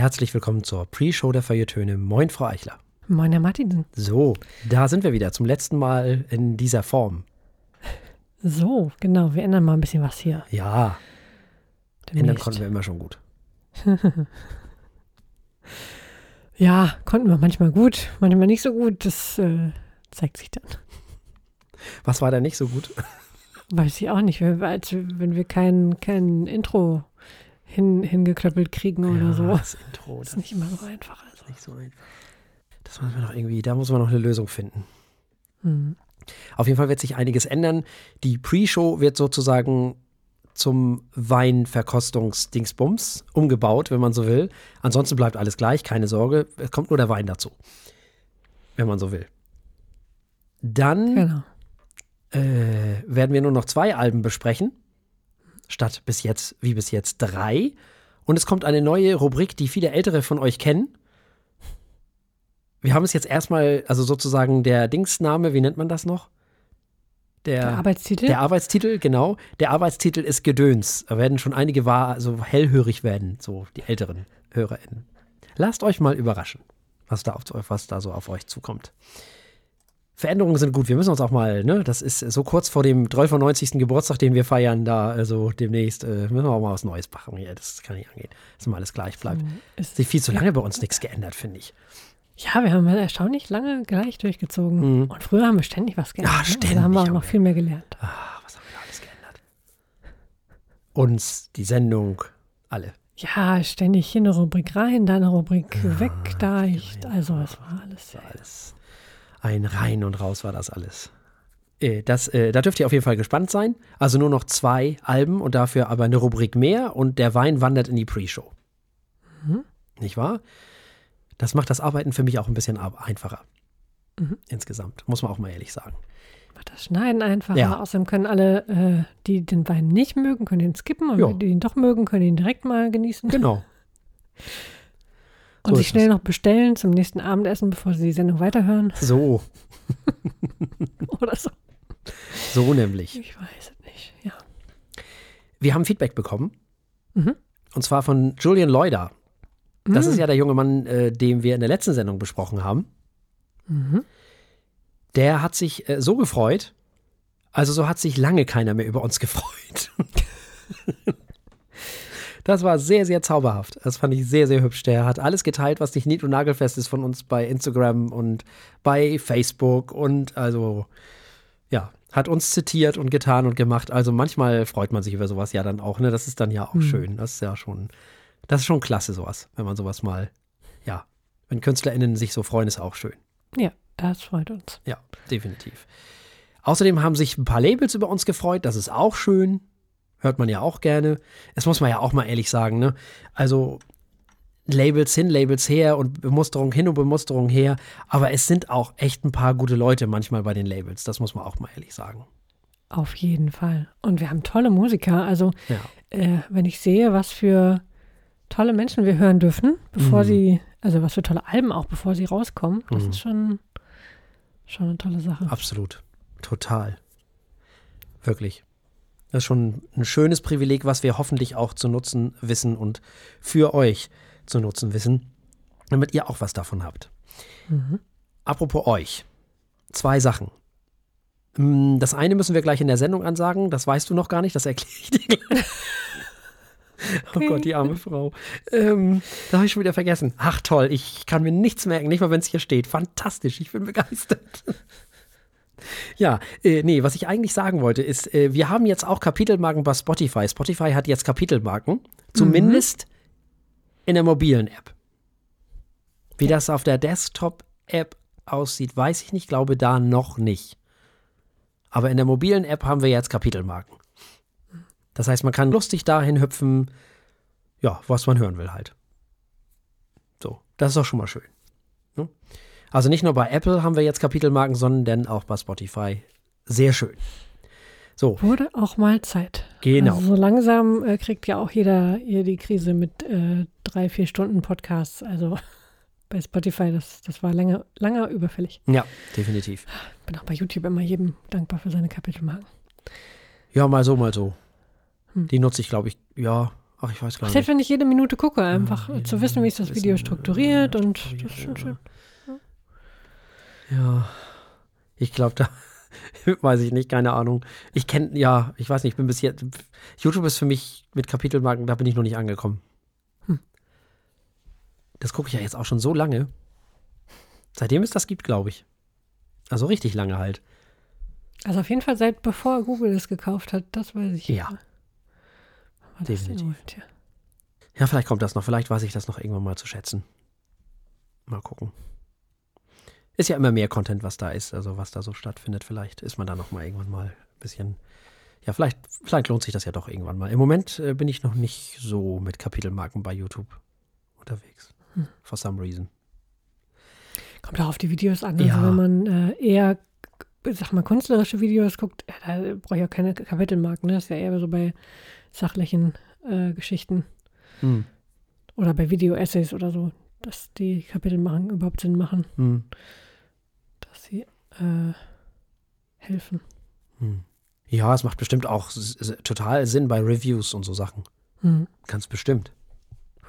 herzlich willkommen zur Pre-Show der Feiertöne. Moin, Frau Eichler. Moin, Herr Martinsen. So, da sind wir wieder zum letzten Mal in dieser Form. So, genau, wir ändern mal ein bisschen was hier. Ja, ändern demnächst. konnten wir immer schon gut. Ja, konnten wir manchmal gut, manchmal nicht so gut. Das äh, zeigt sich dann. Was war da nicht so gut? Weiß ich auch nicht, wenn wir, als, wenn wir kein, kein Intro hin, hingeklöppelt kriegen oder ja, so. Das Intro, Das ist nicht immer so einfach. Also. ist nicht so einfach. Das müssen wir noch irgendwie, da muss man noch eine Lösung finden. Hm. Auf jeden Fall wird sich einiges ändern. Die Pre-Show wird sozusagen zum Weinverkostungsdingsbums umgebaut, wenn man so will. Ansonsten bleibt alles gleich, keine Sorge. Es kommt nur der Wein dazu, wenn man so will. Dann Genau. äh, werden wir nur noch zwei Alben besprechen, statt bis jetzt, wie bis jetzt, drei. Und es kommt eine neue Rubrik, die viele Ältere von euch kennen. Wir haben es jetzt erstmal, also sozusagen der Dingsname, wie nennt man das noch? Der Arbeitstitel? Der Arbeitstitel, genau. Der Arbeitstitel ist Gedöns. Da werden schon einige wahr, so hellhörig werden, so die älteren HörerInnen. Lasst euch mal überraschen, was da, auf, was da so auf euch zukommt. Veränderungen sind gut. Wir müssen uns auch mal, ne, das ist so kurz vor dem 93. Geburtstag, den wir feiern, da, also demnächst, äh, müssen wir auch mal was Neues machen hier. Das kann nicht angehen, dass immer alles gleich bleibt. ist, Sich viel zu lange bei uns nichts geändert, finde ich. ja, wir haben erstaunlich lange gleich durchgezogen. Mhm. Und früher haben wir ständig was geändert. Ja, ne? ständig Da haben wir auch noch viel mehr gelernt. Ah, was haben wir alles geändert? Uns, die Sendung, alle. Ja, ständig hier eine Rubrik rein, da eine Rubrik weg, da ich, also es war alles. war alles ein Rein und Raus war das alles. Äh, Das, äh, da dürft ihr auf jeden Fall gespannt sein. Also nur noch zwei Alben und dafür aber eine Rubrik mehr und der Wein wandert in die Pre-Show. Nicht wahr? Das macht das Arbeiten für mich auch ein bisschen einfacher. Insgesamt, muss man auch mal ehrlich sagen. Macht das Schneiden einfacher. Ja. Außerdem können alle, äh, die den Wein nicht mögen, können ihn skippen und Ja. die ihn doch mögen, können ihn direkt mal genießen. Genau. und so sich schnell noch bestellen zum nächsten Abendessen, bevor sie die Sendung weiterhören So, oder so. so nämlich. Ich weiß es nicht. Ja. Wir haben Feedback bekommen. Mhm. Und zwar von Julian Leuder. Das Mhm. ist ja der junge Mann, äh, den wir in der letzten Sendung besprochen haben. Mhm. Der hat sich äh, so gefreut. Also so hat sich lange keiner mehr über uns gefreut. das war sehr, sehr zauberhaft. Das fand ich sehr, sehr hübsch. Der hat alles geteilt, was nicht nied- und nagelfest ist von uns bei Instagram und bei Facebook und also ja, hat uns zitiert und getan und gemacht. Also manchmal freut man sich über sowas ja dann auch, ne? Das ist dann ja auch schön. Das ist ja schon, das ist schon klasse, sowas, wenn man sowas mal, ja, wenn KünstlerInnen sich so freuen, ist auch schön. ja, das freut uns. Ja, definitiv. Außerdem haben sich ein paar Labels über uns gefreut. Das ist auch schön. Hört man ja auch gerne. Es muss man ja auch mal ehrlich sagen, ne? Also Labels hin, Labels her und Bemusterung hin und Bemusterung her. Aber es sind auch echt ein paar gute Leute manchmal bei den Labels. Das muss man auch mal ehrlich sagen. Auf jeden Fall. Und wir haben tolle Musiker. Also, Ja. äh, wenn ich sehe, was für tolle Menschen wir hören dürfen, bevor Mhm. sie, also was für tolle Alben auch, bevor sie rauskommen, das Mhm. ist schon, schon eine tolle Sache. Absolut. Total. Wirklich. Das ist schon ein schönes Privileg, was wir hoffentlich auch zu nutzen wissen und für euch zu nutzen wissen, damit ihr auch was davon habt. Mhm. Apropos euch. Zwei Sachen. Mm, Das eine müssen wir gleich in der Sendung ansagen. Das weißt du noch gar nicht. Das erkläre ich dir gleich. Oh Okay. Gott, die arme Frau. Ähm, das habe ich schon wieder vergessen. Ach toll, ich kann mir nichts merken, nicht mal wenn es hier steht. Fantastisch, ich bin begeistert. Ja, äh, nee, was ich eigentlich sagen wollte, ist, äh, wir haben jetzt auch Kapitelmarken bei Spotify. Spotify hat jetzt Kapitelmarken, zumindest in der mobilen App. Wie das auf der Desktop-App aussieht, weiß ich nicht, glaube da noch nicht. Aber in der mobilen App haben wir jetzt Kapitelmarken. Das heißt, man kann lustig dahin hüpfen, ja, was man hören will halt. So, das ist doch schon mal schön. Ne? Also nicht nur bei Apple haben wir jetzt Kapitelmarken, sondern auch bei Spotify. Sehr schön. So, Wurde auch mal Zeit. Genau. Also so langsam äh, kriegt ja auch jeder hier die Krise mit äh, drei, vier Stunden Podcasts. Also bei Spotify, das, das war lange, lange überfällig. ja, definitiv. Bin auch bei YouTube immer jedem dankbar für seine Kapitelmarken. Ja, mal so, mal so. Hm. Die nutze ich, glaube ich, ja, Ach, ich weiß gar nicht. selbst wenn ich jede Minute gucke, einfach jede zu wissen, wie ist das Video strukturiert äh, und das ist schon ja. schön. Ja, ich glaube, da weiß ich nicht, keine Ahnung. Ich kenne, ja, ich weiß nicht, ich bin bis jetzt, YouTube ist für mich mit Kapitelmarken, da bin ich noch nicht angekommen. Hm. Das gucke ich ja jetzt auch schon so lange. Seitdem es das gibt, glaube ich. Also richtig lange halt. Also auf jeden Fall seit bevor Google es gekauft hat, das weiß ich. Ja. Definitiv. Tja. Ja, vielleicht kommt das noch, vielleicht weiß ich das noch irgendwann mal zu schätzen. Mal gucken. Ist ja immer mehr Content, was da ist, also was da so stattfindet. Vielleicht ist man da noch mal irgendwann mal ein bisschen. Ja, vielleicht, vielleicht lohnt sich das ja doch irgendwann mal. Im Moment äh, bin ich noch nicht so mit Kapitelmarken bei YouTube unterwegs. Hm. For some reason. Kommt auch auf die Videos an. Ja. Also wenn man äh, eher, sag mal, künstlerische Videos guckt, ja, da brauche ich auch keine Kapitelmarken. Ne? Das ist ja eher so bei sachlichen äh, Geschichten Hm. oder bei Video-Essays oder so, dass die Kapitel machen, überhaupt Sinn machen, Hm. Sie äh, helfen. Hm. Ja, es macht bestimmt auch total Sinn bei Reviews und so Sachen. Hm. Ganz bestimmt.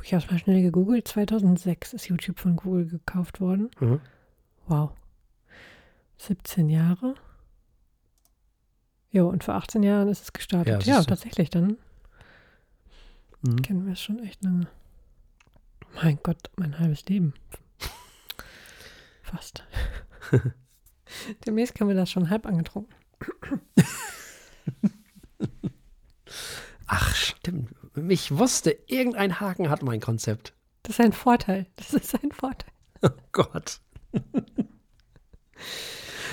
Ich habe es mal schnell gegoogelt. 2006 ist YouTube von Google gekauft worden. Mhm. Wow. 17 Jahre. Jo, und vor 18 Jahren ist es Ja, gestartet. Ja, du. tatsächlich, dann Mhm. kennen wir es schon echt lange. Mein Gott, mein halbes Leben. Fast. Demnächst haben wir das schon halb angetrunken. Ach, stimmt. Ich wusste, irgendein Haken hat mein Konzept. Das ist ein Vorteil. Das ist ein Vorteil. Oh Gott.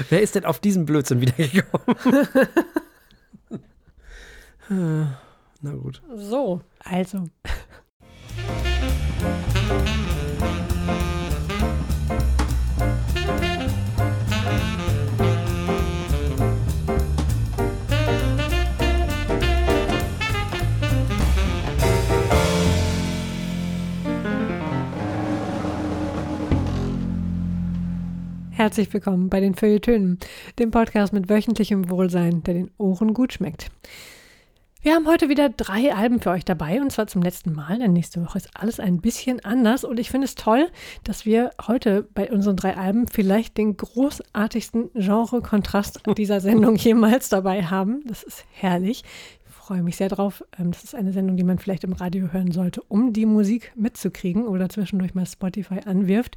Wer ist denn auf diesen Blödsinn wieder gekommen? Ah, Na gut. So, also. Herzlich willkommen bei den Feuilletönen, dem Podcast mit wöchentlichem Wohlsein, der den Ohren gut schmeckt. Wir haben heute wieder drei Alben für euch dabei und zwar zum letzten Mal, denn nächste Woche ist alles ein bisschen anders und ich finde es toll, dass wir heute bei unseren drei Alben vielleicht den großartigsten Genre-Kontrast dieser Sendung jemals dabei haben. Das ist herrlich. Ich freue mich sehr drauf. Ähm, Das ist eine Sendung, die man vielleicht im Radio hören sollte, um die Musik mitzukriegen oder zwischendurch mal Spotify anwirft.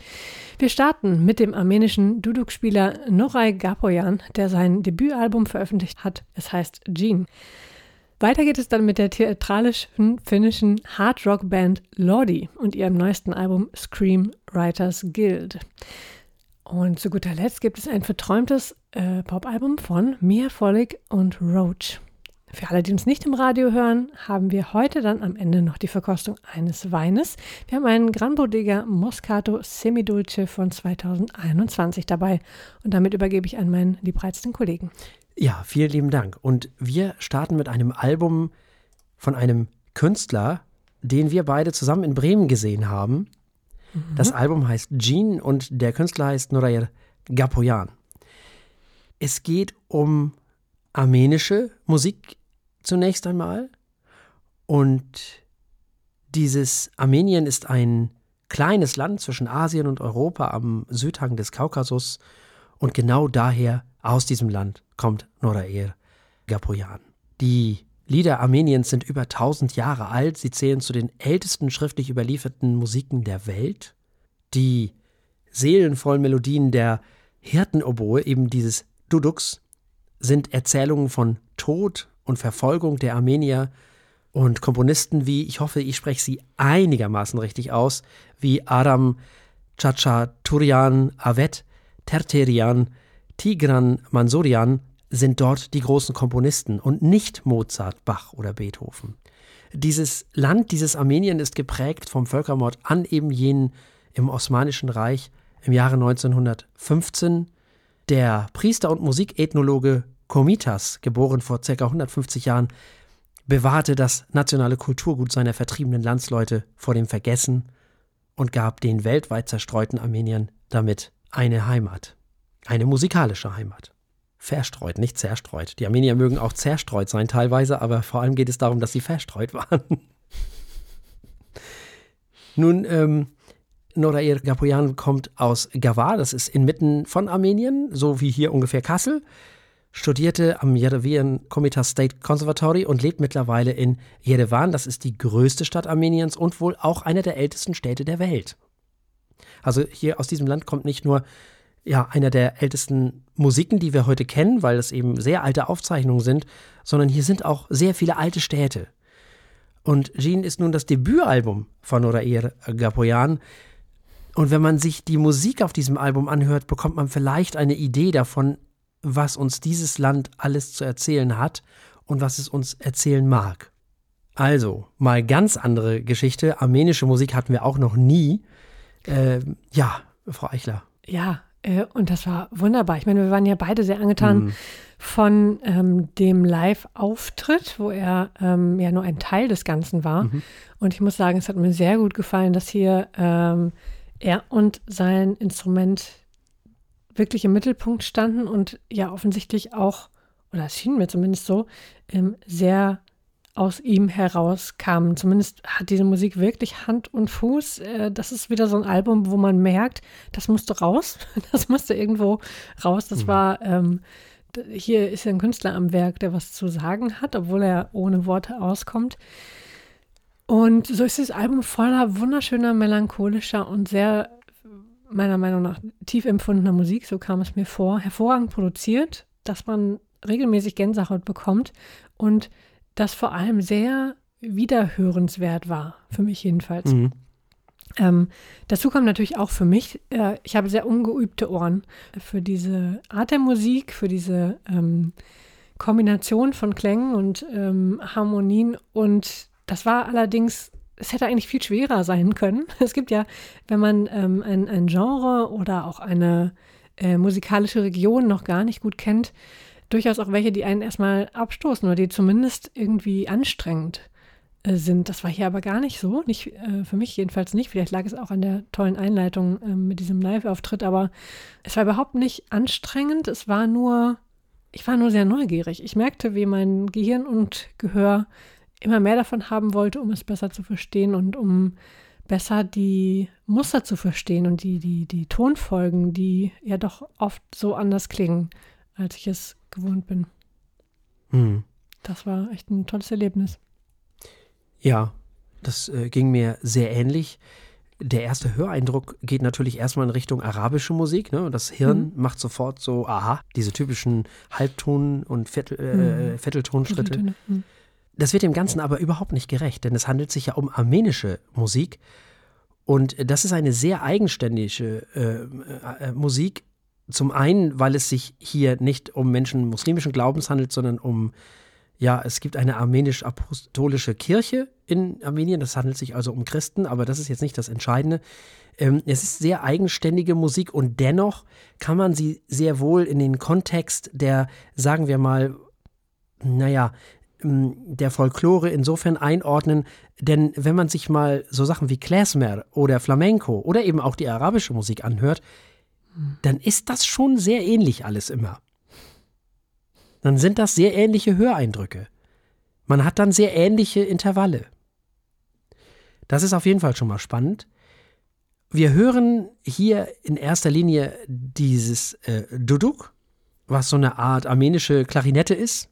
Wir starten mit dem armenischen Duduk-Spieler Noray Gapoyan, der sein Debütalbum veröffentlicht hat. Es heißt Jean. Weiter geht es dann mit der theatralischen finnischen Hard-Rock-Band Lordi und ihrem neuesten Album Scream Writers Guild. Und zu guter Letzt gibt es ein verträumtes äh, Popalbum von Mia Follig und Roach. Für alle, die uns nicht im Radio hören, haben wir heute dann am Ende noch die Verkostung eines Weines. Wir haben einen Gran Bodega Moscato Semidulce von 2021 dabei. Und damit übergebe ich an meinen liebreizten Kollegen. Ja, vielen lieben Dank. Und wir starten mit einem Album von einem Künstler, den wir beide zusammen in Bremen gesehen haben. Das Album heißt Jean und der Künstler heißt Norayer Gapoyan. Es geht um armenische Musik zunächst einmal. Und dieses Armenien ist ein kleines Land zwischen Asien und Europa am Südhang des Kaukasus. Und genau daher, aus diesem Land, kommt Noraer Gapoyan. Die Lieder Armeniens sind über 1000 Jahre alt. Sie zählen zu den ältesten schriftlich überlieferten Musiken der Welt. Die seelenvollen Melodien der Hirtenoboe, eben dieses Duduks, sind Erzählungen von Tod und Verfolgung der Armenier und Komponisten wie, ich hoffe, ich spreche sie einigermaßen richtig aus, wie Aram Chachaturian Avet, Terterian, Tigran Mansurian sind dort die großen Komponisten und nicht Mozart, Bach oder Beethoven. Dieses Land, dieses Armenien ist geprägt vom Völkermord an eben jenen im Osmanischen Reich im Jahre 1915. Der Priester und Musikethnologe Komitas, geboren vor ca. 150 Jahren, bewahrte das nationale Kulturgut seiner vertriebenen Landsleute vor dem Vergessen und gab den weltweit zerstreuten Armeniern damit eine Heimat, eine musikalische Heimat. Verstreut, nicht zerstreut. Die Armenier mögen auch zerstreut sein teilweise, aber vor allem geht es darum, dass sie verstreut waren. Nun, ähm, Norair Gapoyan kommt aus Gawar, das ist inmitten von Armenien, so wie hier ungefähr Kassel, studierte am Yerevan Komitas State Conservatory und lebt mittlerweile in Yerevan, das ist die größte Stadt Armeniens und wohl auch eine der ältesten Städte der Welt. Also hier aus diesem Land kommt nicht nur ja, einer der ältesten Musiken, die wir heute kennen, weil es eben sehr alte Aufzeichnungen sind, sondern hier sind auch sehr viele alte Städte. Und Jean ist nun das Debütalbum von Norair Gapoyan. Und wenn man sich die Musik auf diesem Album anhört, bekommt man vielleicht eine Idee davon, was uns dieses Land alles zu erzählen hat und was es uns erzählen mag. Also, mal ganz andere Geschichte. Armenische Musik hatten wir auch noch nie. Äh, ja, Frau Eichler. Ja, äh, und das war wunderbar. Ich meine, wir waren ja beide sehr angetan mhm. von ähm, dem Live-Auftritt, wo er ähm, ja nur ein Teil des Ganzen war. Mhm. Und ich muss sagen, es hat mir sehr gut gefallen, dass hier ähm, er und sein Instrument wirklich im Mittelpunkt standen und ja offensichtlich auch, oder es schien mir zumindest so, ähm, sehr aus ihm herauskamen. Zumindest hat diese Musik wirklich Hand und Fuß. Äh, das ist wieder so ein Album, wo man merkt, das musste raus. Das musste irgendwo raus. Das mhm. war, ähm, hier ist ein Künstler am Werk, der was zu sagen hat, obwohl er ohne Worte auskommt. Und so ist das Album voller wunderschöner, melancholischer und sehr, meiner Meinung nach, tief empfundener Musik. So kam es mir vor. Hervorragend produziert, dass man regelmäßig Gänsehaut bekommt und das vor allem sehr wiederhörenswert war, für mich jedenfalls. Mhm. Ähm, dazu kommt natürlich auch für mich, äh, ich habe sehr ungeübte Ohren für diese Art der Musik, für diese ähm, Kombination von Klängen und ähm, Harmonien. Und das war allerdings, es hätte eigentlich viel schwerer sein können. Es gibt ja, wenn man ähm, ein, ein, Genre oder auch eine äh, musikalische Region noch gar nicht gut kennt, durchaus auch welche, die einen erstmal abstoßen oder die zumindest irgendwie anstrengend äh, sind. Das war hier aber gar nicht so. Nicht, äh, für mich jedenfalls nicht. Vielleicht lag es auch an der tollen Einleitung äh, mit diesem Live-Auftritt, aber es war überhaupt nicht anstrengend. Es war nur, ich war nur sehr neugierig. Ich merkte, wie mein Gehirn und Gehör immer mehr davon haben wollte, um es besser zu verstehen und um besser die Muster zu verstehen und die, die, die Tonfolgen, die ja doch oft so anders klingen, als ich es gewohnt bin. Hm. Das war echt ein tolles Erlebnis. Ja, das äh, ging mir sehr ähnlich. Der erste Höreindruck geht natürlich erstmal in Richtung arabische Musik. Ne? Das Hirn mhm. macht sofort so, aha, diese typischen Halbton- und Viertel, äh, mhm. Vierteltonschritte. Mhm. Das wird dem Ganzen aber überhaupt nicht gerecht, denn es handelt sich ja um armenische Musik. Und das ist eine sehr eigenständige äh, äh, Musik, zum einen, weil es sich hier nicht um Menschen muslimischen Glaubens handelt, sondern um, ja, es gibt eine armenisch-apostolische Kirche in Armenien. Das handelt sich also um Christen, aber das ist jetzt nicht das Entscheidende. Ähm, es ist sehr eigenständige Musik und dennoch kann man sie sehr wohl in den Kontext der, sagen wir mal, naja, der Folklore insofern einordnen, denn wenn man sich mal so Sachen wie Klezmer oder Flamenco oder eben auch die arabische Musik anhört, dann ist das schon sehr ähnlich alles immer. Dann sind das sehr ähnliche Höreindrücke. Man hat dann sehr ähnliche Intervalle. Das ist auf jeden Fall schon mal spannend. Wir hören hier in erster Linie dieses äh, Duduk, was so eine Art armenische Klarinette ist.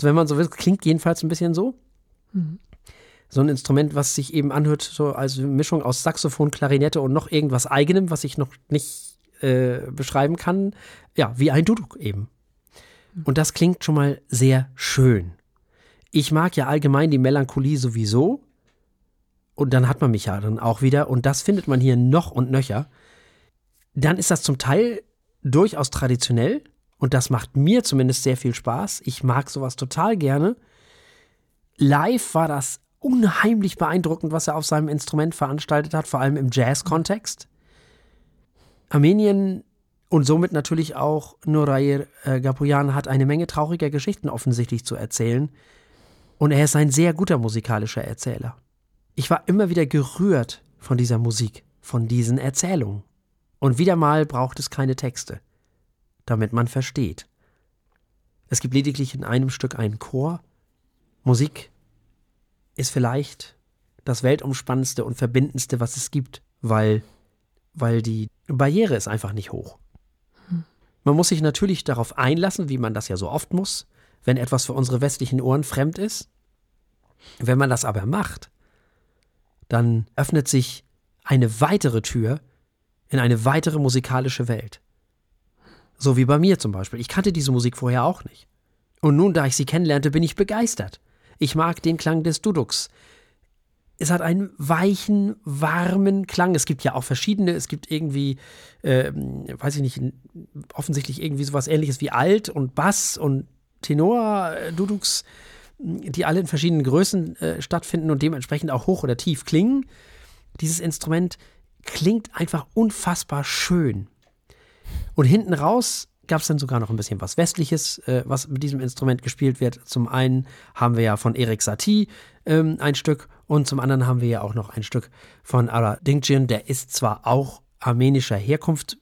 Also wenn man so will, klingt jedenfalls ein bisschen so. Mhm so ein Instrument, was sich eben anhört, so als Mischung aus Saxophon, Klarinette und noch irgendwas eigenem, was ich noch nicht äh, beschreiben kann. Ja, wie ein Duduk eben. Und das klingt schon mal sehr schön. Ich mag ja allgemein die Melancholie sowieso. Und dann hat man mich ja dann auch wieder. Und das findet man hier noch und nöcher. Dann ist das zum Teil durchaus traditionell. Und das macht mir zumindest sehr viel Spaß. Ich mag sowas total gerne. Live war das unheimlich beeindruckend, was er auf seinem Instrument veranstaltet hat, vor allem im Jazz-Kontext. Armenien und somit natürlich auch Norair äh, hat eine Menge trauriger Geschichten offensichtlich zu erzählen. Und er ist ein sehr guter musikalischer Erzähler. Ich war immer wieder gerührt von dieser Musik, von diesen Erzählungen. Und wieder mal braucht es keine Texte, damit man versteht. Es gibt lediglich in einem Stück einen Chor. Musik ist vielleicht das weltumspannendste und verbindendste, was es gibt, weil, weil die Barriere ist einfach nicht hoch. Man muss sich natürlich darauf einlassen, wie man das ja so oft muss, wenn etwas für unsere westlichen Ohren fremd ist. Wenn man das aber macht, dann öffnet sich eine weitere Tür in eine weitere musikalische Welt. So wie bei mir zum Beispiel. Ich kannte diese Musik vorher auch nicht. Und nun, da ich sie kennenlernte, bin ich begeistert. Ich mag den Klang des Duduks. Es hat einen weichen, warmen Klang. Es gibt ja auch verschiedene. Es gibt irgendwie, äh, weiß ich nicht, offensichtlich irgendwie sowas ähnliches wie Alt und Bass und Tenor, äh, die alle in verschiedenen Größen äh, stattfinden und dementsprechend auch hoch oder tief klingen. Dieses Instrument klingt einfach unfassbar schön. Und hinten raus gab es dann sogar noch ein bisschen was Westliches, äh, was mit diesem Instrument gespielt wird. Zum einen haben wir ja von Erik Satie ähm, ein Stück und zum anderen haben wir ja auch noch ein Stück von Ara Dingjian. Der ist zwar auch armenischer Herkunft,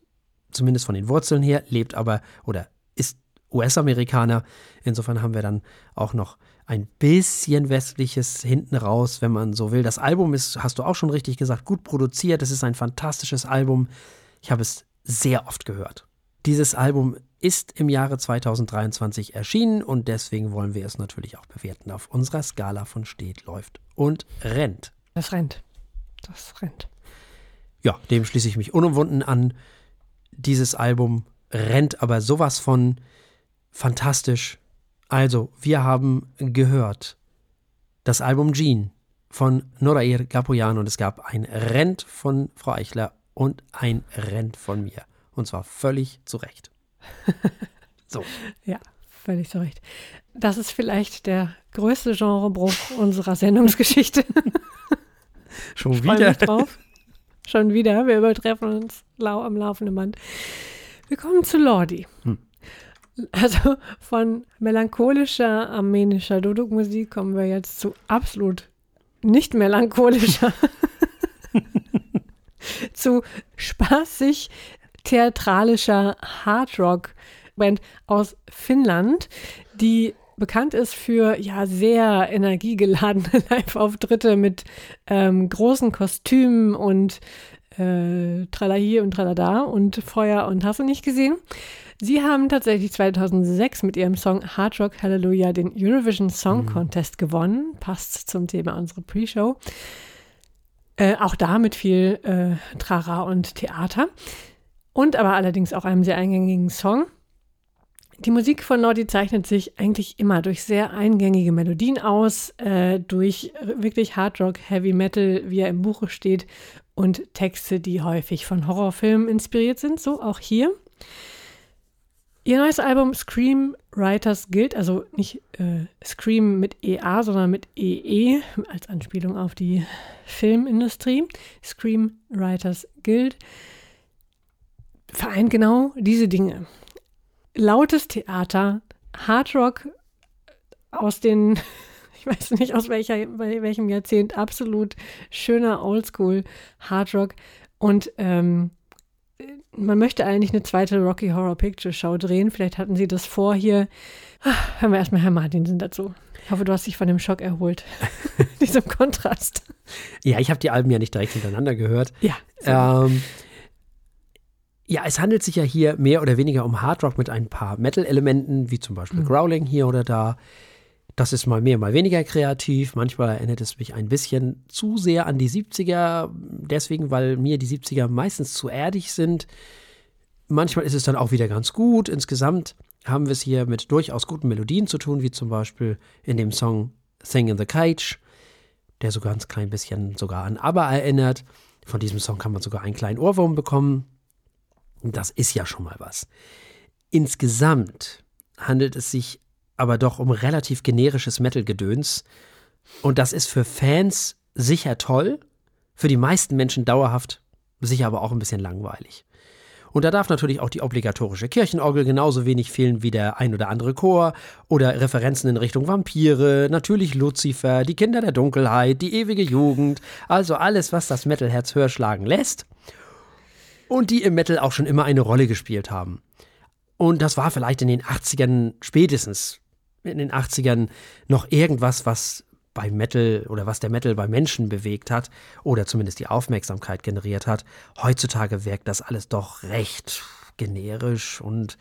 zumindest von den Wurzeln her, lebt aber oder ist US-Amerikaner. Insofern haben wir dann auch noch ein bisschen westliches hinten raus, wenn man so will. Das Album ist, hast du auch schon richtig gesagt, gut produziert. Es ist ein fantastisches Album. Ich habe es sehr oft gehört. Dieses Album ist im Jahre 2023 erschienen und deswegen wollen wir es natürlich auch bewerten auf unserer Skala von steht, läuft und rennt. Das rennt. Das rennt. Ja, dem schließe ich mich unumwunden an. Dieses Album rennt aber sowas von fantastisch. Also, wir haben gehört das Album Jean von Norair Gapoyan und es gab ein Rent von Frau Eichler und ein Rent von mir. Und zwar völlig zu Recht. so. Ja, völlig zu Recht. Das ist vielleicht der größte Genrebruch unserer Sendungsgeschichte. Schon wieder. Drauf. Schon wieder. Wir übertreffen uns lau am laufenden Band. Wir kommen zu Lordi. Hm. Also von melancholischer armenischer Duduk-Musik kommen wir jetzt zu absolut nicht melancholischer, zu spaßig theatralischer Hardrock-Band aus Finnland, die bekannt ist für ja sehr energiegeladene Live-Auftritte mit ähm, großen Kostümen und äh, Tralahi und Tralada und Feuer und hast du nicht gesehen. Sie haben tatsächlich 2006 mit ihrem Song Hard Rock Hallelujah den Eurovision Song mhm. Contest gewonnen. Passt zum Thema unserer Pre-Show. Äh, auch da mit viel äh, Trara und Theater. Und aber allerdings auch einem sehr eingängigen Song. Die Musik von Nordi zeichnet sich eigentlich immer durch sehr eingängige Melodien aus, äh, durch wirklich Hard Rock, Heavy Metal, wie er im Buche steht, und Texte, die häufig von Horrorfilmen inspiriert sind, so auch hier. Ihr neues Album Scream Writers Guild, also nicht äh, Scream mit EA, sondern mit EE, als Anspielung auf die Filmindustrie. Scream Writers Guild vereint genau diese Dinge. Lautes Theater, Hardrock aus den, ich weiß nicht aus welcher, welchem Jahrzehnt, absolut schöner Oldschool Hardrock und ähm, man möchte eigentlich eine zweite Rocky Horror Picture Show drehen. Vielleicht hatten sie das vor hier. Ah, hören wir erstmal Herr Martinsen dazu. Ich hoffe, du hast dich von dem Schock erholt. Diesem Kontrast. Ja, ich habe die Alben ja nicht direkt hintereinander gehört. Ja. Ähm, ja, es handelt sich ja hier mehr oder weniger um Hard Rock mit ein paar Metal-Elementen, wie zum Beispiel mhm. Growling hier oder da. Das ist mal mehr, mal weniger kreativ. Manchmal erinnert es mich ein bisschen zu sehr an die 70er, deswegen, weil mir die 70er meistens zu erdig sind. Manchmal ist es dann auch wieder ganz gut. Insgesamt haben wir es hier mit durchaus guten Melodien zu tun, wie zum Beispiel in dem Song Thing in the Cage, der so ganz klein bisschen sogar an ABBA erinnert. Von diesem Song kann man sogar einen kleinen Ohrwurm bekommen. Das ist ja schon mal was. Insgesamt handelt es sich aber doch um relativ generisches Metal-Gedöns. Und das ist für Fans sicher toll, für die meisten Menschen dauerhaft, sicher aber auch ein bisschen langweilig. Und da darf natürlich auch die obligatorische Kirchenorgel genauso wenig fehlen wie der ein oder andere Chor oder Referenzen in Richtung Vampire, natürlich Luzifer, die Kinder der Dunkelheit, die ewige Jugend, also alles, was das Metalherz höher schlagen lässt und die im Metal auch schon immer eine Rolle gespielt haben. Und das war vielleicht in den 80ern spätestens in den 80ern noch irgendwas, was bei Metal oder was der Metal bei Menschen bewegt hat oder zumindest die Aufmerksamkeit generiert hat. Heutzutage wirkt das alles doch recht generisch und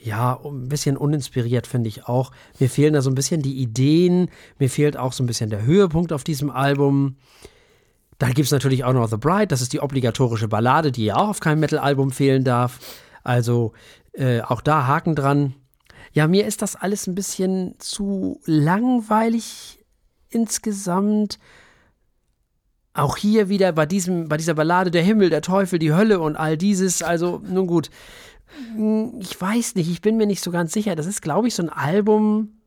ja, ein bisschen uninspiriert finde ich auch. Mir fehlen da so ein bisschen die Ideen, mir fehlt auch so ein bisschen der Höhepunkt auf diesem Album. Da gibt es natürlich auch noch The Bride, das ist die obligatorische Ballade, die ja auch auf keinem Metal-Album fehlen darf. Also äh, auch da Haken dran. Ja, mir ist das alles ein bisschen zu langweilig insgesamt. Auch hier wieder bei, diesem, bei dieser Ballade der Himmel, der Teufel, die Hölle und all dieses. Also, nun gut. Hm, ich weiß nicht, ich bin mir nicht so ganz sicher. Das ist, glaube ich, so ein Album.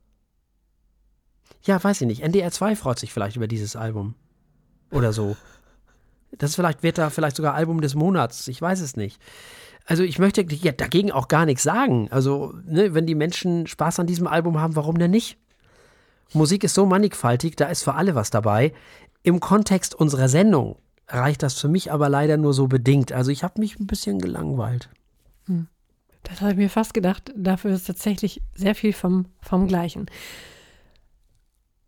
Ja, weiß ich nicht. NDR 2 freut sich vielleicht über dieses Album. Oder so. Das vielleicht wird da vielleicht sogar Album des Monats. Ich weiß es nicht. Also ich möchte dagegen auch gar nichts sagen. Also, ne, wenn die Menschen Spaß an diesem Album haben, warum denn nicht? Musik ist so mannigfaltig, da ist für alle was dabei. Im Kontext unserer Sendung reicht das für mich aber leider nur so bedingt. Also ich habe mich ein bisschen gelangweilt. Hm. Das habe ich mir fast gedacht. Dafür ist tatsächlich sehr viel vom, vom Gleichen.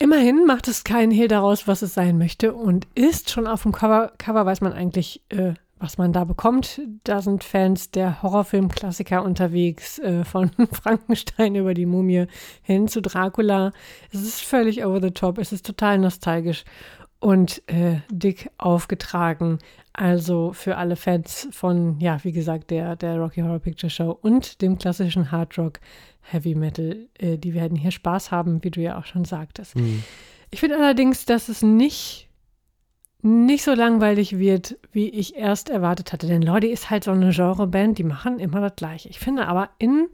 Immerhin macht es keinen Hehl daraus, was es sein möchte und ist schon auf dem Cover. Cover weiß man eigentlich, äh, was man da bekommt. Da sind Fans der Horrorfilm-Klassiker unterwegs, äh, von Frankenstein über die Mumie hin zu Dracula. Es ist völlig over the top, es ist total nostalgisch und äh, dick aufgetragen. Also für alle Fans von, ja, wie gesagt, der, der Rocky Horror Picture Show und dem klassischen Hard Rock Heavy Metal, äh, die werden hier Spaß haben, wie du ja auch schon sagtest. Mhm. Ich finde allerdings, dass es nicht, nicht so langweilig wird, wie ich erst erwartet hatte. Denn Lordi ist halt so eine Genreband, die machen immer das Gleiche. Ich finde aber in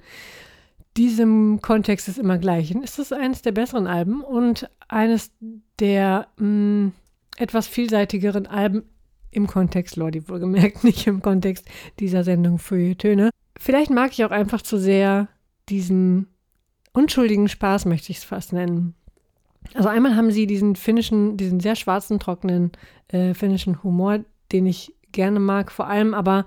diesem Kontext des immer Gleichen ist es eines der besseren Alben und eines der mh, mm, etwas vielseitigeren Alben im Kontext Lordi wohlgemerkt, nicht im Kontext dieser Sendung für Töne. Vielleicht mag ich auch einfach zu sehr diesen unschuldigen Spaß, möchte ich es fast nennen. Also einmal haben sie diesen finnischen, diesen sehr schwarzen, trockenen äh, finnischen Humor, den ich gerne mag, vor allem aber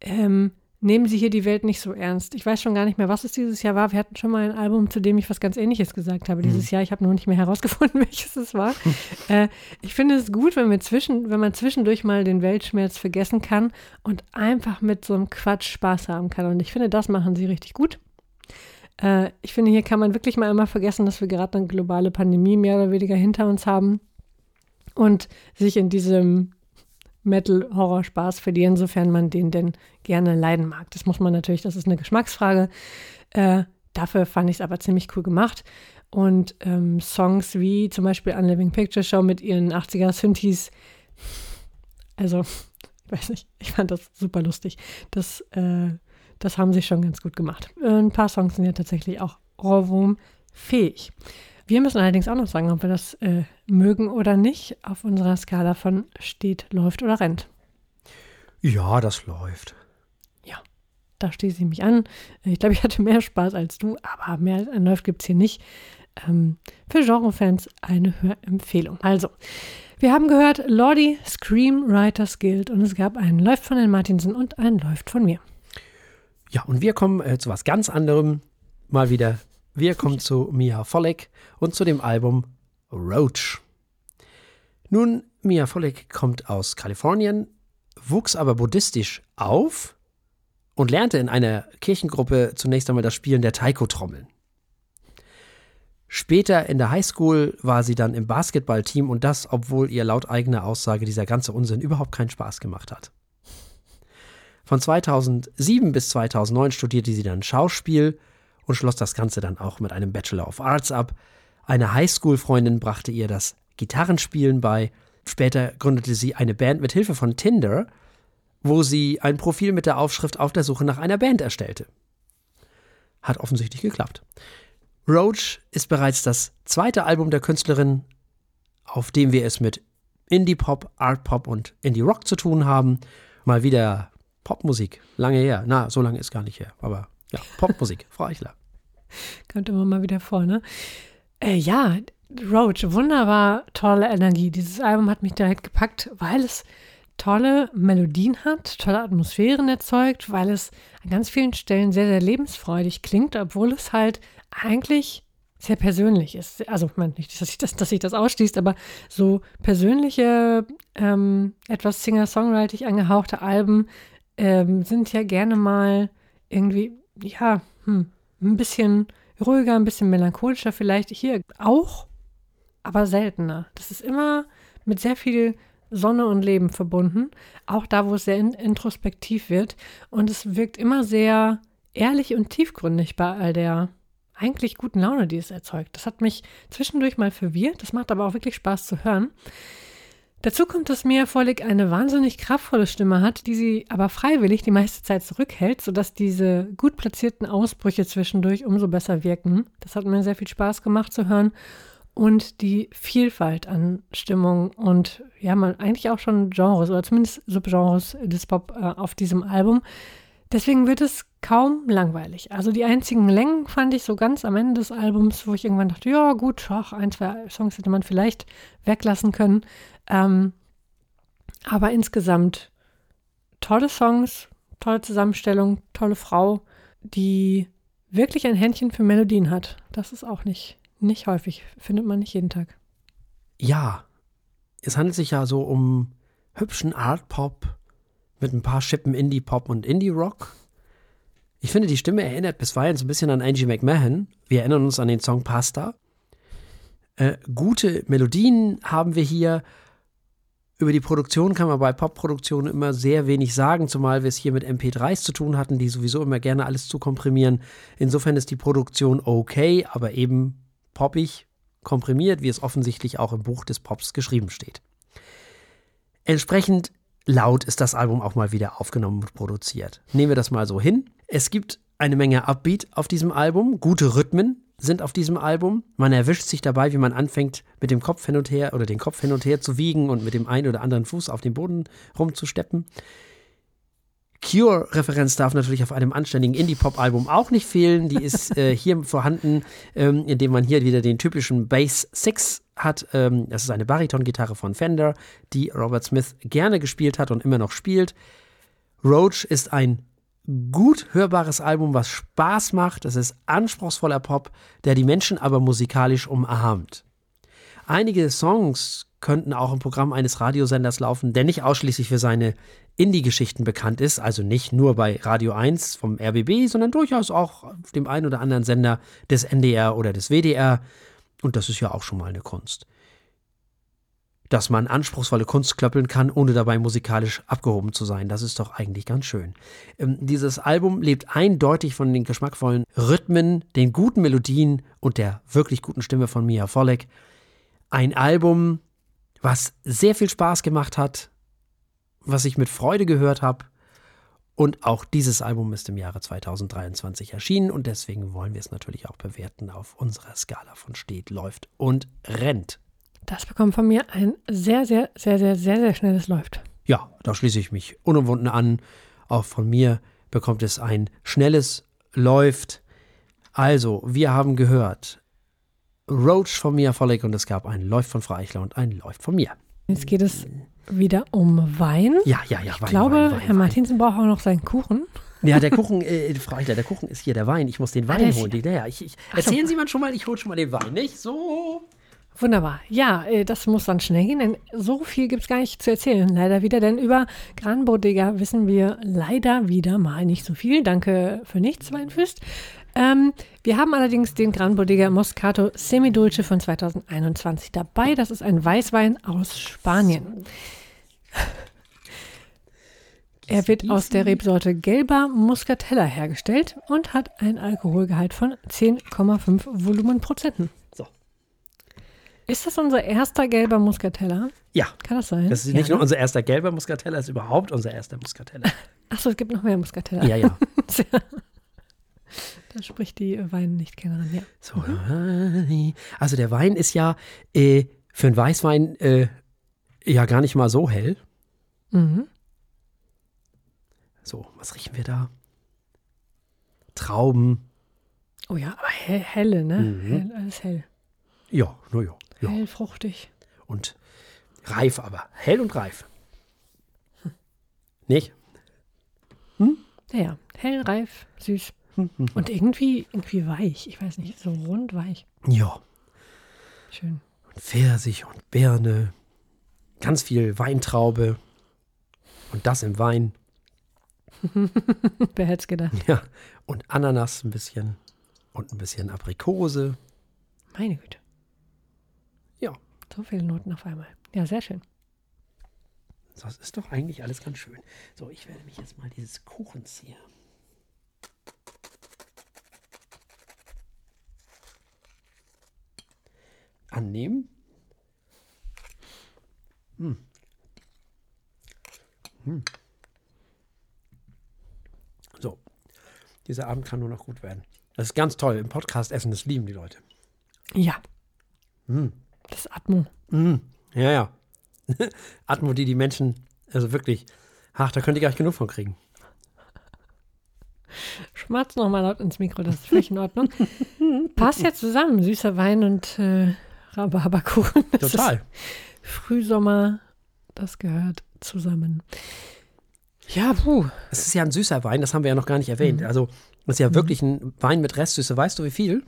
ähm, nehmen Sie hier die Welt nicht so ernst. Ich weiß schon gar nicht mehr, was es dieses Jahr war. Wir hatten schon mal ein Album, zu dem ich was ganz Ähnliches gesagt habe dieses mhm. Jahr. Ich habe noch nicht mehr herausgefunden, welches es war. äh, ich finde es gut, wenn, wir zwischen, wenn man zwischendurch mal den Weltschmerz vergessen kann und einfach mit so einem Quatsch Spaß haben kann. Und ich finde, das machen sie richtig gut. Äh, ich finde, hier kann man wirklich mal immer vergessen, dass wir gerade eine globale Pandemie mehr oder weniger hinter uns haben und sich in diesem Metal-Horror-Spaß verlieren, sofern man den denn gerne leiden mag. Das muss man natürlich, das ist eine Geschmacksfrage. Äh, dafür fand ich es aber ziemlich cool gemacht. Und ähm, Songs wie zum Beispiel Unliving Picture Show mit ihren 80er Synthes, also, ich weiß nicht, ich fand das super lustig. Das, äh, das haben sie schon ganz gut gemacht. Äh, ein paar Songs sind ja tatsächlich auch Ohrwurm fähig. Wir müssen allerdings auch noch sagen, ob wir das äh, mögen oder nicht, auf unserer Skala von steht, läuft oder rennt. Ja, das läuft. Ja, da schließe ich mich an. Ich glaube, ich hatte mehr Spaß als du, aber mehr als ein Läuft gibt es hier nicht. Ähm, für Genrefans eine Hörempfehlung. Also, wir haben gehört Lordi Screamwriters Guild und es gab einen Läuft von den Martinsen und einen Läuft von mir. Ja, und wir kommen äh, zu was ganz anderem. Mal wieder wir kommen zu Mia Folek und zu dem Album Roach. Nun, Mia Folek kommt aus Kalifornien, wuchs aber buddhistisch auf und lernte in einer Kirchengruppe zunächst einmal das Spielen der Taiko-Trommeln. Später in der Highschool war sie dann im Basketballteam und das, obwohl ihr laut eigener Aussage dieser ganze Unsinn überhaupt keinen Spaß gemacht hat. Von 2007 bis 2009 studierte sie dann Schauspiel und schloss das Ganze dann auch mit einem Bachelor of Arts ab. Eine Highschool-Freundin brachte ihr das Gitarrenspielen bei. Später gründete sie eine Band mit Hilfe von Tinder, wo sie ein Profil mit der Aufschrift auf der Suche nach einer Band erstellte. Hat offensichtlich geklappt. Roach ist bereits das zweite Album der Künstlerin, auf dem wir es mit Indie-Pop, Art-Pop und Indie-Rock zu tun haben. Mal wieder Popmusik. Lange her. Na, so lange ist gar nicht her, aber ja, Popmusik, Frau Eichler. Kommt immer mal wieder vor, ne? Äh, ja, Roach, wunderbar tolle Energie. Dieses Album hat mich direkt gepackt, weil es tolle Melodien hat, tolle Atmosphären erzeugt, weil es an ganz vielen Stellen sehr, sehr lebensfreudig klingt, obwohl es halt eigentlich sehr persönlich ist. Also, ich meine nicht, dass sich das, dass sich das ausschließt, aber so persönliche, ähm, etwas Singer-Songwriting angehauchte Alben ähm, sind ja gerne mal irgendwie, ja, hm, ein bisschen ruhiger, ein bisschen melancholischer vielleicht. Hier auch, aber seltener. Das ist immer mit sehr viel Sonne und Leben verbunden, auch da, wo es sehr in introspektiv wird. Und es wirkt immer sehr ehrlich und tiefgründig bei all der eigentlich guten Laune, die es erzeugt. Das hat mich zwischendurch mal verwirrt, das macht aber auch wirklich Spaß zu hören. Dazu kommt, dass Mia Vollig eine wahnsinnig kraftvolle Stimme hat, die sie aber freiwillig die meiste Zeit zurückhält, sodass diese gut platzierten Ausbrüche zwischendurch umso besser wirken. Das hat mir sehr viel Spaß gemacht zu hören. Und die Vielfalt an Stimmung und ja, man eigentlich auch schon Genres oder zumindest Subgenres des Pop äh, auf diesem Album. Deswegen wird es kaum langweilig. Also die einzigen Längen fand ich so ganz am Ende des Albums, wo ich irgendwann dachte, ja gut, ach, ein, zwei Songs hätte man vielleicht weglassen können. Ähm, aber insgesamt tolle Songs, tolle Zusammenstellung, tolle Frau, die wirklich ein Händchen für Melodien hat. Das ist auch nicht, nicht häufig, findet man nicht jeden Tag. Ja, es handelt sich ja so um hübschen Art Pop mit ein paar Schippen Indie Pop und Indie Rock. Ich finde, die Stimme erinnert bisweilen so ein bisschen an Angie McMahon. Wir erinnern uns an den Song Pasta. Äh, gute Melodien haben wir hier. Über die Produktion kann man bei Popproduktionen immer sehr wenig sagen, zumal wir es hier mit MP3s zu tun hatten, die sowieso immer gerne alles zu komprimieren. Insofern ist die Produktion okay, aber eben poppig, komprimiert, wie es offensichtlich auch im Buch des Pops geschrieben steht. Entsprechend laut ist das Album auch mal wieder aufgenommen und produziert. Nehmen wir das mal so hin. Es gibt eine Menge Upbeat auf diesem Album, gute Rhythmen sind auf diesem Album. Man erwischt sich dabei, wie man anfängt, mit dem Kopf hin und her oder den Kopf hin und her zu wiegen und mit dem einen oder anderen Fuß auf den Boden rumzusteppen. Cure-Referenz darf natürlich auf einem anständigen Indie-Pop-Album auch nicht fehlen. Die ist äh, hier vorhanden, ähm, indem man hier wieder den typischen Bass 6 hat. Ähm, das ist eine Bariton-Gitarre von Fender, die Robert Smith gerne gespielt hat und immer noch spielt. Roach ist ein gut hörbares Album, was Spaß macht. Es ist anspruchsvoller Pop, der die Menschen aber musikalisch umarmt. Einige Songs könnten auch im Programm eines Radiosenders laufen, der nicht ausschließlich für seine Indie-Geschichten bekannt ist, also nicht nur bei Radio 1 vom RBB, sondern durchaus auch auf dem einen oder anderen Sender des NDR oder des WDR. Und das ist ja auch schon mal eine Kunst dass man anspruchsvolle Kunst klöppeln kann, ohne dabei musikalisch abgehoben zu sein. Das ist doch eigentlich ganz schön. Ähm, dieses Album lebt eindeutig von den geschmackvollen Rhythmen, den guten Melodien und der wirklich guten Stimme von Mia Folleck. Ein Album, was sehr viel Spaß gemacht hat, was ich mit Freude gehört habe. Und auch dieses Album ist im Jahre 2023 erschienen und deswegen wollen wir es natürlich auch bewerten auf unserer Skala von steht, läuft und rennt. Das bekommt von mir ein sehr, sehr, sehr, sehr, sehr, sehr schnelles Läuft. Ja, da schließe ich mich unumwunden an. Auch von mir bekommt es ein schnelles Läuft. Also, wir haben gehört Roach von Mia Follig und es gab ein Läuft von Frau Eichler und ein Läuft von mir. Jetzt geht es wieder um Wein. Ja, ja, ja. Ich Wein, glaube, Wein, Wein, Herr Martinsen braucht auch noch seinen Kuchen. Ja, der Kuchen, äh, Frau Eichler, der Kuchen ist hier der Wein. Ich muss den Wein ah, holen. Ja, ja, ich, ich, erzählen Sie mal schon mal, ich hole schon mal den Wein, nicht? So. Wunderbar. Ja, äh, das muss dann schnell gehen, denn so viel gibt es gar nicht zu erzählen, leider wieder. Denn über Gran Bodega wissen wir leider wieder mal nicht so viel. Danke für nichts, Weinfürst. Ähm, wir haben allerdings den Gran Bodega Moscato Semidulce von 2021 dabei. Das ist ein Weißwein aus Spanien. Er wird aus der Rebsorte Gelber Muscatella hergestellt und hat einen Alkoholgehalt von 10,5 Volumenprozenten. Ist das unser erster gelber Muscatella? Ja. Kann das sein? Das ist nicht ja. nur unser erster gelber Muscatella, es ist überhaupt unser erster Muscatella. Achso, es gibt noch mehr Muscatella. Ja, ja. da spricht die Wein-Nichtkennerin, ja. So, mhm. also der Wein ist ja äh, für einen Weißwein äh, ja gar nicht mal so hell. Mhm. So, was riechen wir da? Trauben. Oh ja, aber hell, helle, ne? Mhm. Hell, alles hell. Ja, naja. Ja. Hell, fruchtig. Und reif aber. Hell und reif. Hm. Nicht? Hm? Ja, hell, reif, süß. Und irgendwie, irgendwie weich. Ich weiß nicht, so rund weich. Ja. Schön. Pfirsich und Birne. Ganz viel Weintraube. Und das im Wein. Wer hätte es gedacht? Ja. Und Ananas ein bisschen. Und ein bisschen Aprikose. Meine Güte. So viele Noten auf einmal. Ja, sehr schön. Das ist doch eigentlich alles ganz schön. So, ich werde mich jetzt mal dieses Kuchens hier. annehmen. Hm. Hm. So, dieser Abend kann nur noch gut werden. Das ist ganz toll. Im Podcast essen, das lieben die Leute. Ja. Hm. Das Atmo. Hm. Ja, ja. Atmo, die die Menschen, also wirklich, ach, da könnt ihr gar nicht genug von kriegen. Schmatz nochmal laut ins Mikro, das ist völlig in Ordnung. Passt ja zusammen, süßer Wein und äh, Rhabarberkuchen. Das Total. Frühsommer, das gehört zusammen. Ja, puh. Es ist ja ein süßer Wein, das haben wir ja noch gar nicht erwähnt. Also, es ist ja wirklich ein Wein mit Restsüße. Weißt du, wie viel?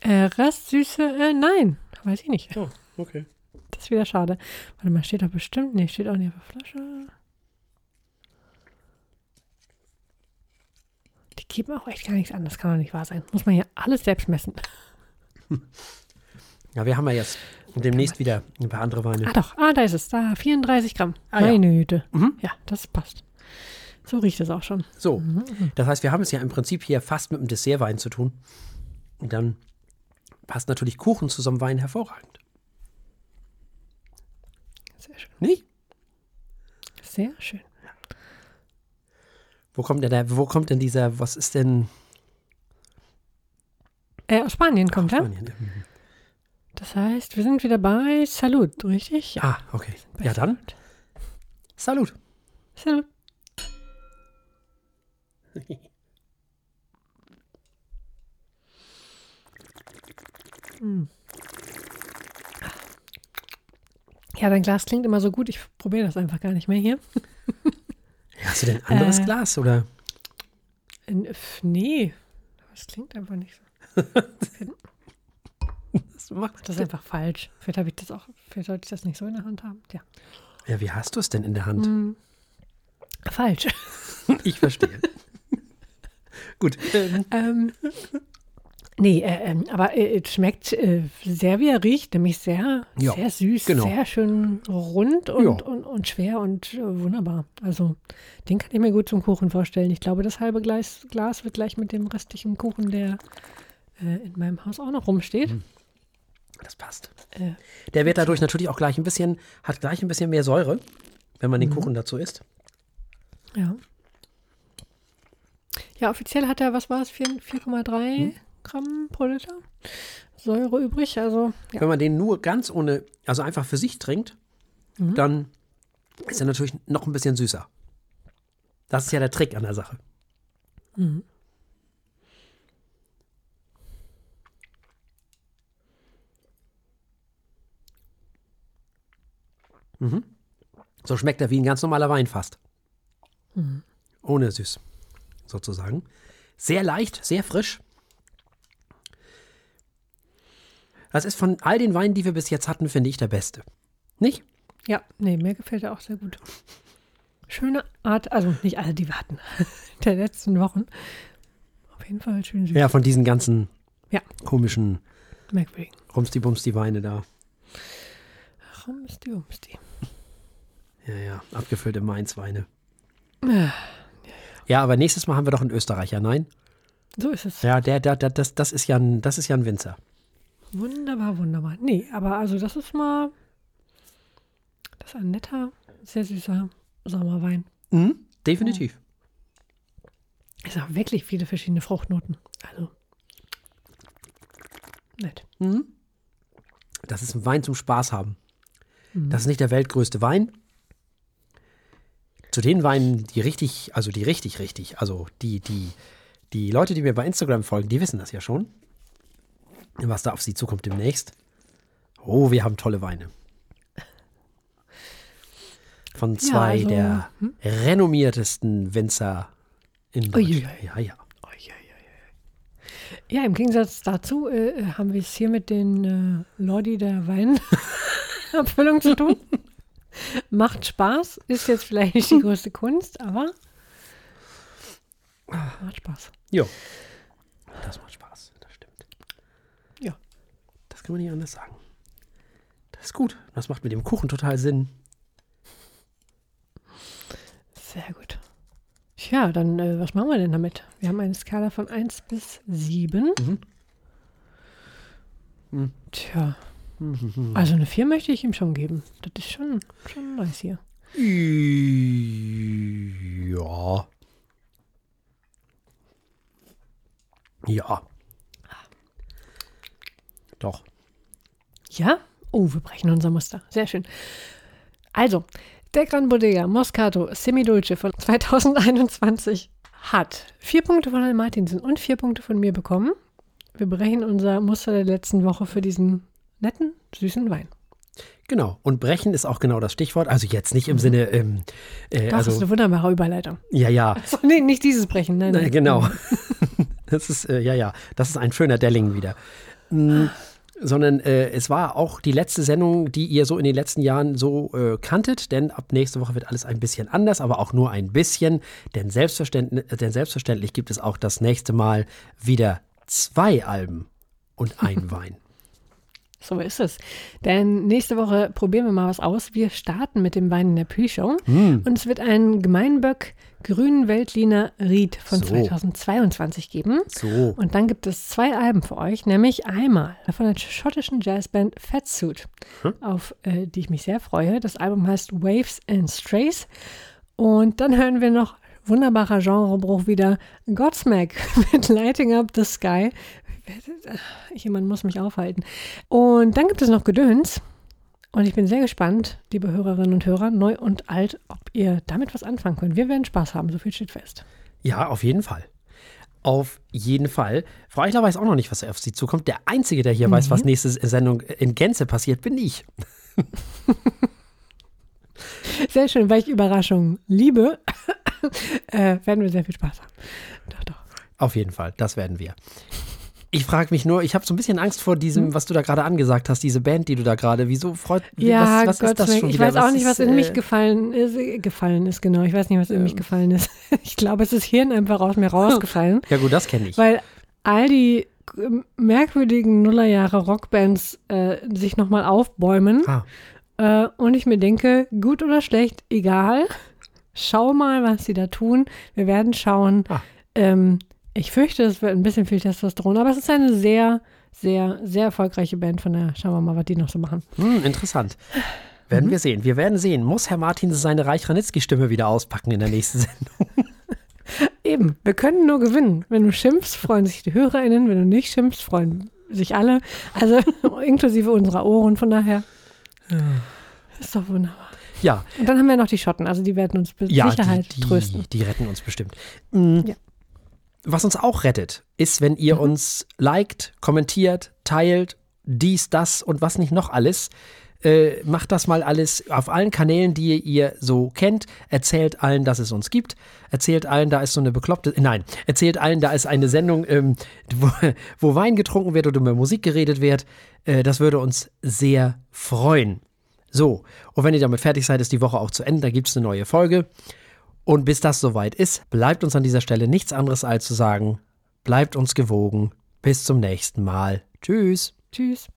Äh, Restsüße, äh, nein, weiß ich nicht. Oh, okay. Das ist wieder schade. Warte mal, steht da bestimmt? Nee, steht auch nicht auf der Flasche. Die geben auch echt gar nichts an. Das kann doch nicht wahr sein. Muss man hier alles selbst messen. Ja, wir haben ja jetzt demnächst wieder ein paar andere Weine. Ah doch, ah, da ist es. Da, 34 Gramm. Ah, ja. Meine Güte. Mhm. Ja, das passt. So riecht es auch schon. So, das heißt, wir haben es ja im Prinzip hier fast mit einem Dessertwein zu tun. Und dann passt natürlich Kuchen zu so einem Wein hervorragend. Sehr schön. Nicht? Sehr schön. Wo kommt denn der, wo kommt denn dieser, was ist denn Äh, aus Spanien kommt er. Spanien? Mhm. Das heißt, wir sind wieder bei Salut, richtig? Ja. Ah, okay. Ja, dann. Salut. Salut. Hm. Ja, dein Glas klingt immer so gut. Ich probiere das einfach gar nicht mehr hier. Hast du denn ein anderes Äh. Glas oder? Nee, das klingt einfach nicht so. Was macht Das ist einfach falsch. Vielleicht habe ich das auch, vielleicht sollte ich das nicht so in der Hand haben. Ja. Ja, wie hast du es denn in der Hand? Hm. Falsch. Ich verstehe. Gut. Ähm, nee, äh, ähm, aber äh, es schmeckt äh, sehr, wie er riecht, nämlich sehr, Ja, sehr süß, genau. sehr schön rund und, Ja. und, und schwer und äh, wunderbar. Also den kann ich mir gut zum Kuchen vorstellen. Ich glaube, das halbe Glas, Glas wird gleich mit dem restlichen Kuchen, der äh, in meinem Haus auch noch rumsteht. das passt. Äh, Der wird dadurch natürlich auch gleich ein bisschen, hat gleich ein bisschen mehr Säure, wenn man den Kuchen dazu isst. ja. Ja, offiziell hat er, was war es, 4 4,3 Hm? Gramm pro Liter Säure übrig. Also, ja. Wenn man den nur ganz ohne, also einfach für sich trinkt, dann ist er natürlich noch ein bisschen süßer. Das ist ja der Trick an der Sache. Mhm. So schmeckt er wie ein ganz normaler Wein fast. Ohne süß, sozusagen. Sehr leicht, sehr frisch. Das ist von all den Weinen, die wir bis jetzt hatten, finde ich der beste. Nicht? Ja, nee, mir gefällt er auch sehr gut. Schöne Art, also nicht alle, die wir hatten, der letzten Wochen. Auf jeden Fall schön süß. Ja, von diesen ganzen Ja. komischen Merkwürdig. Rumsti-Bumsti-Weine da. Rumsti, umsti. Ja, ja, abgefüllte Mainz-Weine. Ah, Ja, aber nächstes Mal haben wir doch einen Österreicher, nein? So ist es. Ja, der, der, der, das, das, ist ja ein, das ist ja ein Winzer. Wunderbar, wunderbar. Nee, aber also das ist mal, das ist ein netter, sehr süßer Sommerwein. Mhm, definitiv. Ist auch wirklich viele verschiedene Fruchtnoten. Also, nett. Mhm. Das ist ein Wein zum Spaß haben. Das ist nicht der weltgrößte Wein. Zu den Weinen, die richtig, also die richtig, richtig, also die, die, die Leute, die mir bei Instagram folgen, die wissen das ja schon. Was da auf sie zukommt demnächst. Oh, wir haben tolle Weine. Von zwei also, der renommiertesten Winzer in Deutschland. Ja, ja. Ja, im Gegensatz dazu äh, haben wir es hier mit den äh, Lordi der Weinabfüllung zu tun. Macht Spaß, ist jetzt vielleicht nicht die größte Kunst, aber macht Spaß. Jo. Das macht Spaß, das stimmt. Ja. Das kann man nicht anders sagen. Das ist gut. Das macht mit dem Kuchen total Sinn. Sehr gut. Tja, dann äh, was machen wir denn damit? Wir haben eine Skala von 1 bis 7. Mhm. Hm. Tja. Also eine 4 möchte ich ihm schon geben. Das ist schon, schon nice hier. Ja. Ja. Doch. Ja? Oh, wir brechen unser Muster. Sehr schön. Also, der Gran Bodega Moscato Semidulce von 2021 hat vier Punkte von Herrn Martinsen und vier Punkte von mir bekommen. Wir brechen unser Muster der letzten Woche für diesen netten, süßen Wein. Genau. Und brechen ist auch genau das Stichwort. Also jetzt nicht im Sinne. Ähm, äh, Doch, also, das ist eine wunderbare Überleitung. ja, ja. Achso, nee, nicht dieses Brechen. Nein, nein. genau. Das ist, äh, ja, ja, das ist ein schöner Delling wieder. Mm, sondern äh, es war auch die letzte Sendung, die ihr so in den letzten Jahren so äh, kanntet, denn ab nächste Woche wird alles ein bisschen anders, aber auch nur ein bisschen, denn selbstverständlich, denn selbstverständlich gibt es auch das nächste Mal wieder zwei Alben und ein Wein. So ist es. Denn nächste Woche probieren wir mal was aus. Wir starten mit dem Wein in der Pre-Show. Hm. Und es wird einen Gemeinböck grünen Veltliner Ried von So. 2022 geben. So. Und dann gibt es zwei Alben für euch, nämlich einmal von der schottischen Jazzband Fatsuit, auf äh, die ich mich sehr freue. Das Album heißt Waves and Strays. Und dann hören wir noch wunderbarer Genrebruch wieder Godsmack mit Lighting Up the Sky. Jemand muss mich aufhalten. Und dann gibt es noch Gedöns. Und ich bin sehr gespannt, liebe Hörerinnen und Hörer, neu und alt, ob ihr damit was anfangen könnt. Wir werden Spaß haben, so viel steht fest. Ja, auf jeden Fall. Auf jeden Fall. Frau Eichler weiß auch noch nicht, was auf sie zukommt. Der Einzige, der hier weiß, was nächste Sendung in Gänze passiert, bin ich. Sehr schön, weil ich Überraschungen liebe, äh, werden wir sehr viel Spaß haben. Doch, doch. Auf jeden Fall, das werden wir. Ich frage mich nur, ich habe so ein bisschen Angst vor Hm? diesem, was du da gerade angesagt hast, diese Band, die du da gerade, wieso freut, Ja, was, was Gott ist das schon. Ich wieder? weiß auch nicht, was in äh, mich gefallen ist, äh, gefallen ist, genau. Ich weiß nicht, was in mich gefallen ist. Ich glaube, es ist Hirn einfach aus mir rausgefallen, Ja gut, das kenne ich. weil all die äh, merkwürdigen Nullerjahre Rockbands äh, sich nochmal aufbäumen Ah, äh, und ich mir denke, gut oder schlecht, egal. Schau mal, was sie da tun. Wir werden schauen. Ah. Ähm, ich fürchte, es wird ein bisschen viel Testosteron, aber es ist eine sehr, sehr, sehr erfolgreiche Band. Von daher schauen wir mal, was die noch so machen. hm, interessant. Mhm. Werden wir sehen. Wir werden sehen. Muss Herr Martin seine Reich-Ranitzky-Stimme wieder auspacken in der nächsten Sendung? Eben, wir können nur gewinnen. Wenn du schimpfst, freuen sich die HörerInnen. Wenn du nicht schimpfst, freuen sich alle. Also inklusive unserer Ohren. Von daher ist doch wunderbar. Ja, Und dann haben wir noch die Schotten. Also die werden uns mit ja Sicherheit die, die, trösten. die retten uns bestimmt. Mm, Ja. Was uns auch rettet, ist, wenn ihr Mhm. uns liked, kommentiert, teilt, dies, das und was nicht noch alles. Äh, macht das mal alles auf allen Kanälen, die ihr so kennt. Erzählt allen, dass es uns gibt. Erzählt allen, da ist so eine bekloppte. Nein, erzählt allen, da ist eine Sendung, ähm, wo, wo Wein getrunken wird oder über Musik geredet wird. Äh, das würde uns sehr freuen. So, und wenn ihr damit fertig seid, ist die Woche auch zu Ende. Da gibt es eine neue Folge. Und bis das soweit ist, bleibt uns an dieser Stelle nichts anderes als zu sagen, bleibt uns gewogen. Bis zum nächsten Mal. Tschüss. Tschüss.